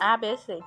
A B C.